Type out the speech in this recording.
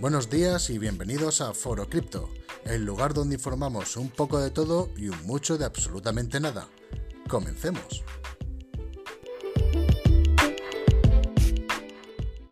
Buenos días y bienvenidos a Foro Cripto, el lugar donde informamos un poco de todo y un mucho de absolutamente nada. Comencemos.